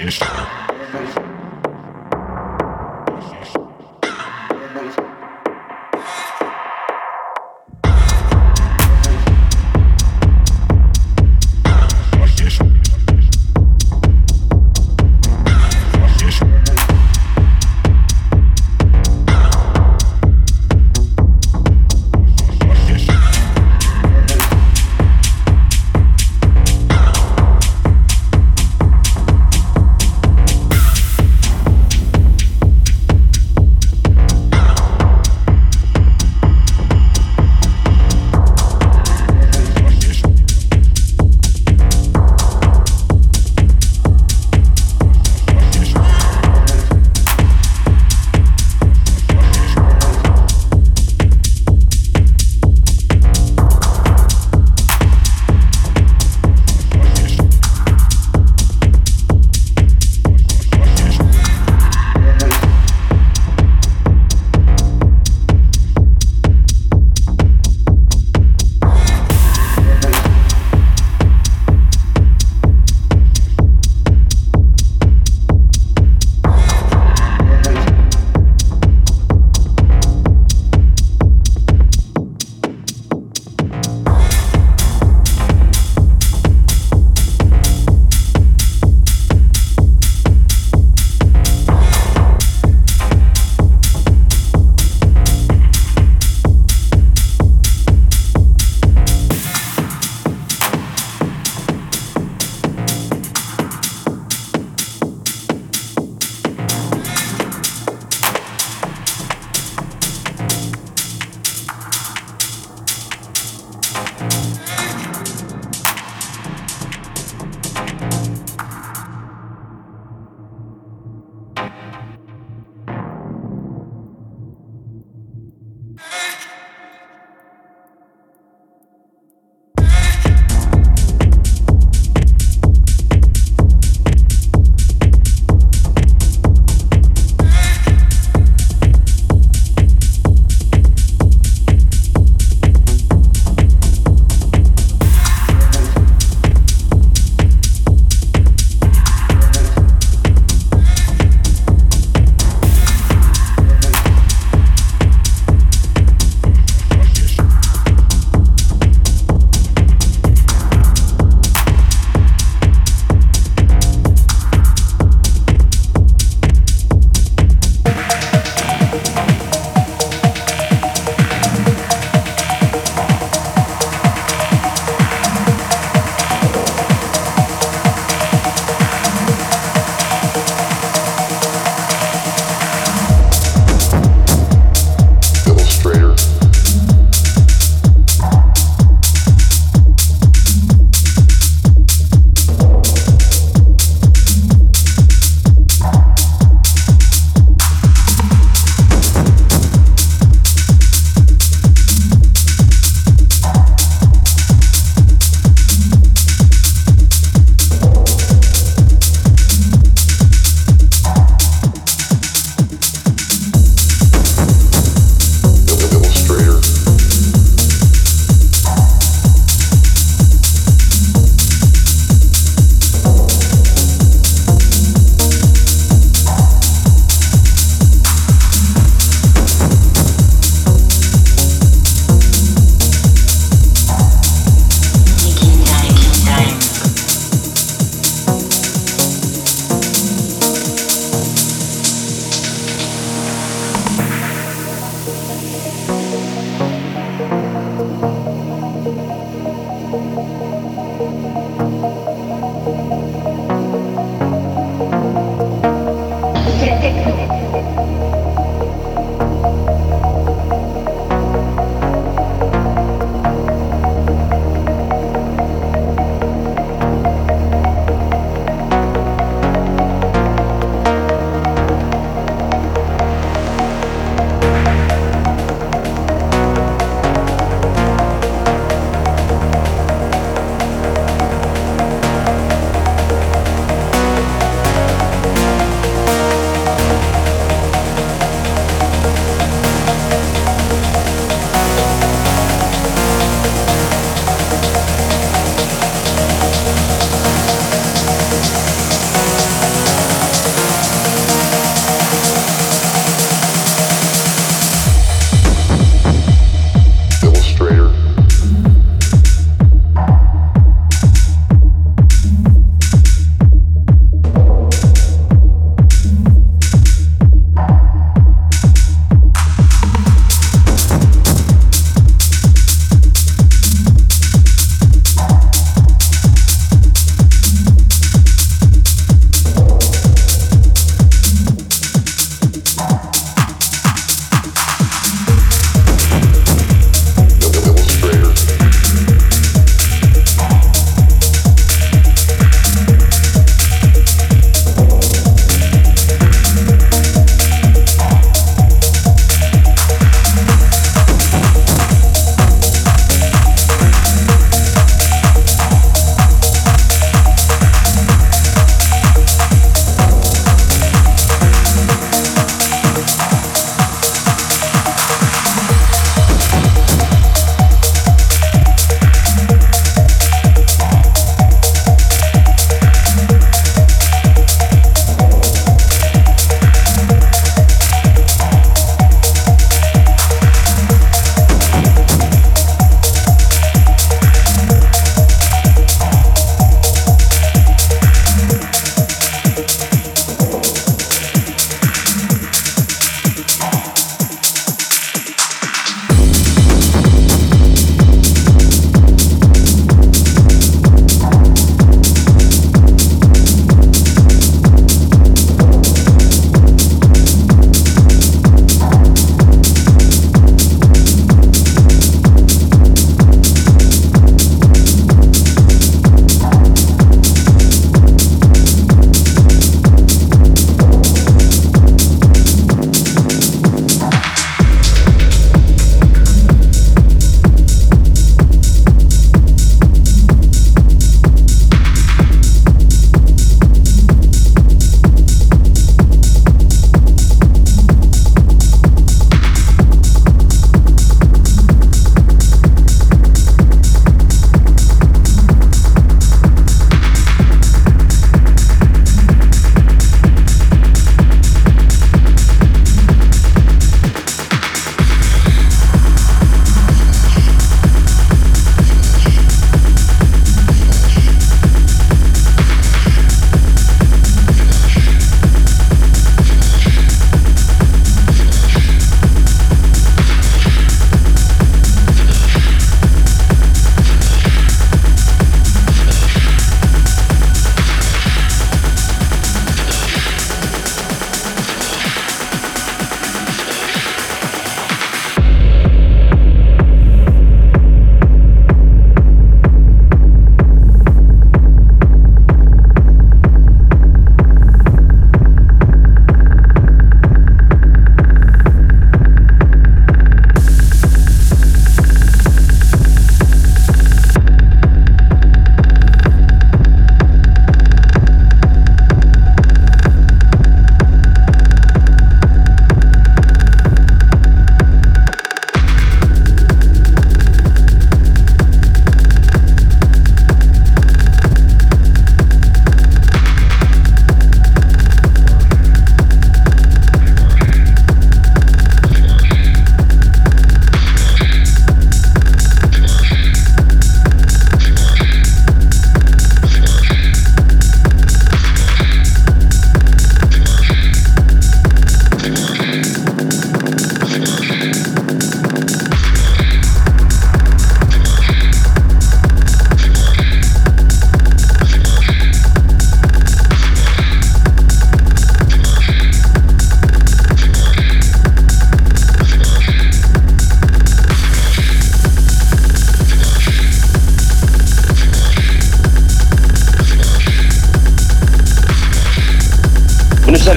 Instagram.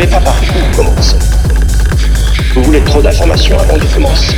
pas par où commencer. Vous voulez trop d'informations avant de commencer.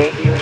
Thank you.